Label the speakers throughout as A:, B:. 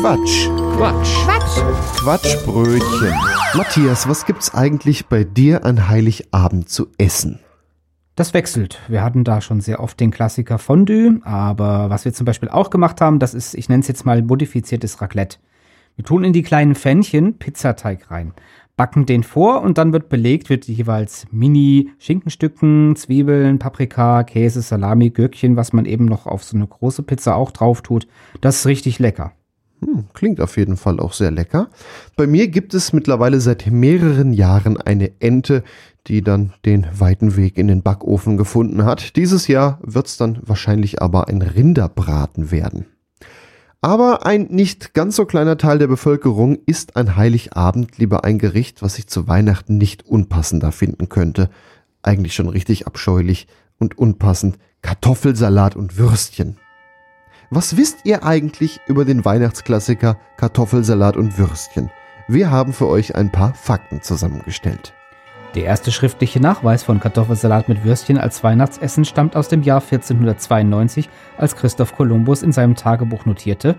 A: Quatsch.
B: Quatsch.
C: Quatsch.
A: Quatschbrötchen. Matthias, was gibt's eigentlich bei dir an Heiligabend zu essen?
B: Das wechselt. Wir hatten da schon sehr oft den Klassiker Fondue, aber was wir zum Beispiel auch gemacht haben, das ist, ich nenne es jetzt mal modifiziertes Raclette. Wir tun in die kleinen Pfännchen Pizzateig rein, backen den vor und dann wird belegt mit jeweils Mini-Schinkenstücken, Zwiebeln, Paprika, Käse, Salami, Gürkchen, was man eben noch auf so eine große Pizza auch drauf tut. Das ist richtig lecker.
A: Hm, klingt auf jeden Fall auch sehr lecker. Bei mir gibt es mittlerweile seit mehreren Jahren eine Ente, die dann den weiten Weg in den Backofen gefunden hat. Dieses Jahr wird es dann wahrscheinlich aber ein Rinderbraten werden. Aber ein nicht ganz so kleiner Teil der Bevölkerung isst an Heiligabend lieber ein Gericht, was sich zu Weihnachten nicht unpassender finden könnte. Eigentlich schon richtig abscheulich und unpassend. Kartoffelsalat und Würstchen. Was wisst ihr eigentlich über den Weihnachtsklassiker Kartoffelsalat und Würstchen? Wir haben für euch ein paar Fakten zusammengestellt.
B: Der erste schriftliche Nachweis von Kartoffelsalat mit Würstchen als Weihnachtsessen stammt aus dem Jahr 1492, als Christoph Kolumbus in seinem Tagebuch notierte: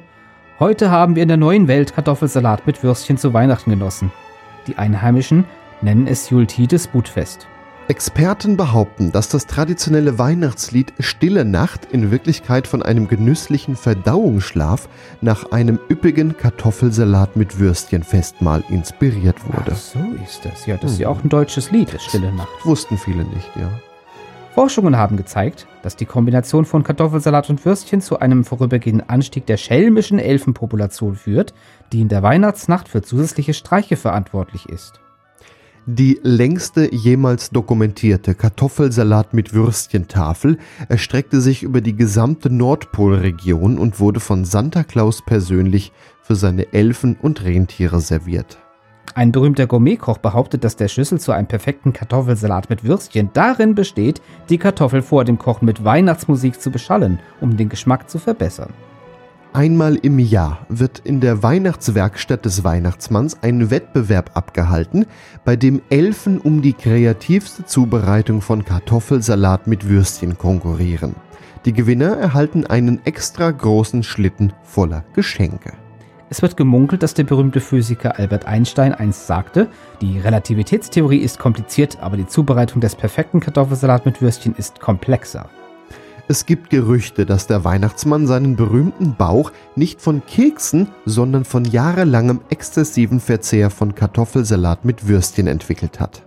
B: Heute haben wir in der neuen Welt Kartoffelsalat mit Würstchen zu Weihnachten genossen. Die Einheimischen nennen es Jultides Butfest.
A: Experten behaupten, dass das traditionelle Weihnachtslied Stille Nacht in Wirklichkeit von einem genüsslichen Verdauungsschlaf nach einem üppigen Kartoffelsalat mit Würstchenfestmahl inspiriert wurde.
B: Ach, so ist das. Ja, das ist ja auch ein deutsches Lied, das Stille Nacht.
A: Wussten viele nicht, ja.
B: Forschungen haben gezeigt, dass die Kombination von Kartoffelsalat und Würstchen zu einem vorübergehenden Anstieg der schelmischen Elfenpopulation führt, die in der Weihnachtsnacht für zusätzliche Streiche verantwortlich ist.
A: Die längste jemals dokumentierte Kartoffelsalat mit Würstchentafel erstreckte sich über die gesamte Nordpolregion und wurde von Santa Claus persönlich für seine Elfen und Rentiere serviert.
B: Ein berühmter Gourmetkoch behauptet, dass der Schlüssel zu einem perfekten Kartoffelsalat mit Würstchen darin besteht, die Kartoffel vor dem Kochen mit Weihnachtsmusik zu beschallen, um den Geschmack zu verbessern.
A: Einmal im Jahr wird in der Weihnachtswerkstatt des Weihnachtsmanns ein Wettbewerb abgehalten, bei dem Elfen um die kreativste Zubereitung von Kartoffelsalat mit Würstchen konkurrieren. Die Gewinner erhalten einen extra großen Schlitten voller Geschenke.
B: Es wird gemunkelt, dass der berühmte Physiker Albert Einstein einst sagte, die Relativitätstheorie ist kompliziert, aber die Zubereitung des perfekten Kartoffelsalat mit Würstchen ist komplexer.
A: Es gibt Gerüchte, dass der Weihnachtsmann seinen berühmten Bauch nicht von Keksen, sondern von jahrelangem exzessiven Verzehr von Kartoffelsalat mit Würstchen entwickelt hat.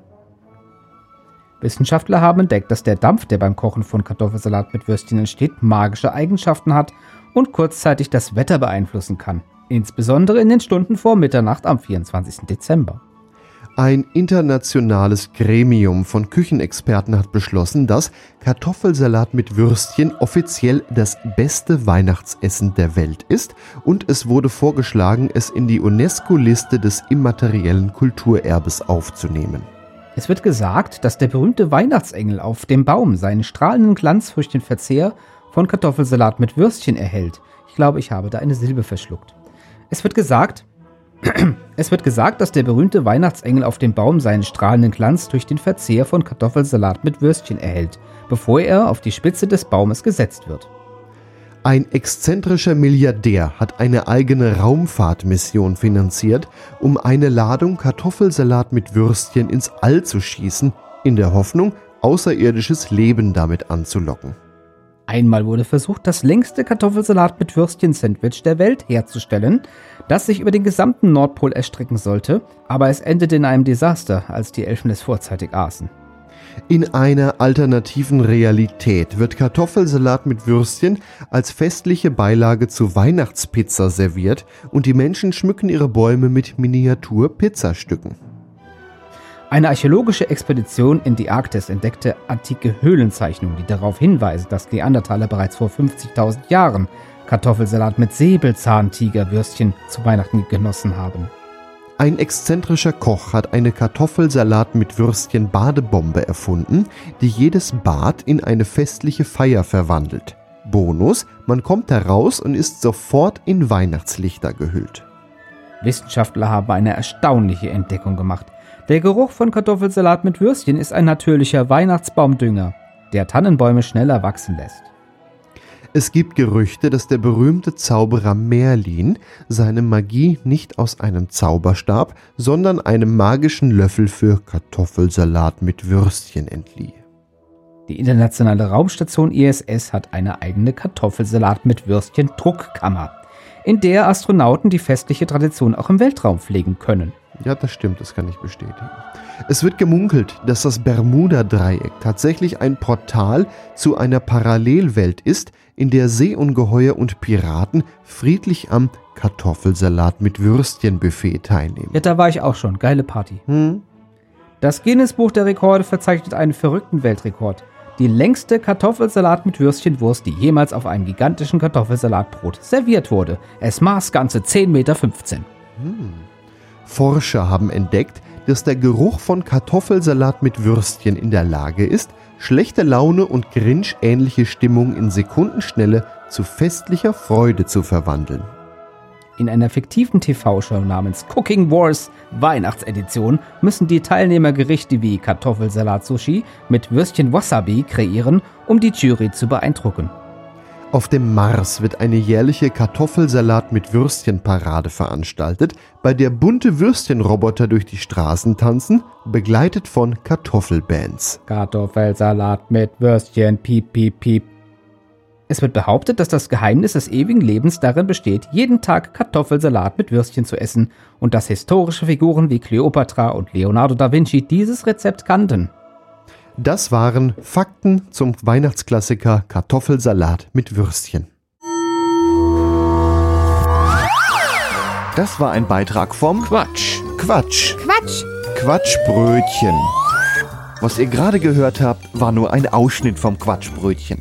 B: Wissenschaftler haben entdeckt, dass der Dampf, der beim Kochen von Kartoffelsalat mit Würstchen entsteht, magische Eigenschaften hat und kurzzeitig das Wetter beeinflussen kann, insbesondere in den Stunden vor Mitternacht am 24. Dezember.
A: Ein internationales Gremium von Küchenexperten hat beschlossen, dass Kartoffelsalat mit Würstchen offiziell das beste Weihnachtsessen der Welt ist und es wurde vorgeschlagen, es in die UNESCO-Liste des immateriellen Kulturerbes aufzunehmen.
B: Es wird gesagt, dass der berühmte Weihnachtsengel auf dem Baum seinen strahlenden Glanz durch den Verzehr von Kartoffelsalat mit Würstchen erhält. Ich glaube, ich habe da eine Silbe verschluckt. Es wird gesagt, es wird gesagt, dass der berühmte Weihnachtsengel auf dem Baum seinen strahlenden Glanz durch den Verzehr von Kartoffelsalat mit Würstchen erhält, bevor er auf die Spitze des Baumes gesetzt wird.
A: Ein exzentrischer Milliardär hat eine eigene Raumfahrtmission finanziert, um eine Ladung Kartoffelsalat mit Würstchen ins All zu schießen, in der Hoffnung, außerirdisches Leben damit anzulocken.
B: Einmal wurde versucht, das längste Kartoffelsalat mit Würstchen-Sandwich der Welt herzustellen, das sich über den gesamten Nordpol erstrecken sollte, aber es endete in einem Desaster, als die Elfen es vorzeitig aßen.
A: In einer alternativen Realität wird Kartoffelsalat mit Würstchen als festliche Beilage zu Weihnachtspizza serviert und die Menschen schmücken ihre Bäume mit Miniatur-Pizzastücken.
B: Eine archäologische Expedition in die Arktis entdeckte antike Höhlenzeichnungen, die darauf hinweisen, dass Neandertaler bereits vor 50.000 Jahren Kartoffelsalat mit Säbelzahntigerwürstchen zu Weihnachten genossen haben.
A: Ein exzentrischer Koch hat eine Kartoffelsalat mit Würstchen Badebombe erfunden, die jedes Bad in eine festliche Feier verwandelt. Bonus, man kommt heraus und ist sofort in Weihnachtslichter gehüllt.
B: Wissenschaftler haben eine erstaunliche Entdeckung gemacht. Der Geruch von Kartoffelsalat mit Würstchen ist ein natürlicher Weihnachtsbaumdünger, der Tannenbäume schneller wachsen lässt.
A: Es gibt Gerüchte, dass der berühmte Zauberer Merlin seine Magie nicht aus einem Zauberstab, sondern einem magischen Löffel für Kartoffelsalat mit Würstchen entlieh.
B: Die internationale Raumstation ISS hat eine eigene Kartoffelsalat mit Würstchen Druckkammer, in der Astronauten die festliche Tradition auch im Weltraum pflegen können.
A: Ja, das stimmt, das kann ich bestätigen. Es wird gemunkelt, dass das Bermuda-Dreieck tatsächlich ein Portal zu einer Parallelwelt ist, in der Seeungeheuer und Piraten friedlich am Kartoffelsalat mit Würstchenbuffet teilnehmen.
B: Ja, da war ich auch schon. Geile Party.
A: Hm?
B: Das Guinness-Buch der Rekorde verzeichnet einen verrückten Weltrekord. Die längste Kartoffelsalat mit Würstchenwurst, die jemals auf einem gigantischen Kartoffelsalatbrot serviert wurde. Es maß ganze 10,15 Meter. Hm.
A: Forscher haben entdeckt, dass der Geruch von Kartoffelsalat mit Würstchen in der Lage ist, schlechte Laune und Grinch-ähnliche Stimmung in Sekundenschnelle zu festlicher Freude zu verwandeln.
B: In einer fiktiven TV-Show namens Cooking Wars Weihnachtsedition müssen die Teilnehmer Gerichte wie Kartoffelsalat-Sushi mit Würstchen Wasabi kreieren, um die Jury zu beeindrucken.
A: Auf dem Mars wird eine jährliche Kartoffelsalat mit Würstchenparade veranstaltet, bei der bunte Würstchenroboter durch die Straßen tanzen, begleitet von Kartoffelbands.
B: Kartoffelsalat mit Würstchen, piep, piep, piep. Es wird behauptet, dass das Geheimnis des ewigen Lebens darin besteht, jeden Tag Kartoffelsalat mit Würstchen zu essen und dass historische Figuren wie Cleopatra und Leonardo da Vinci dieses Rezept kannten.
A: Das waren Fakten zum Weihnachtsklassiker Kartoffelsalat mit Würstchen. Das war ein Beitrag vom
C: Quatsch.
A: Quatsch.
C: Quatsch.
A: Quatschbrötchen. Was ihr gerade gehört habt, war nur ein Ausschnitt vom Quatschbrötchen.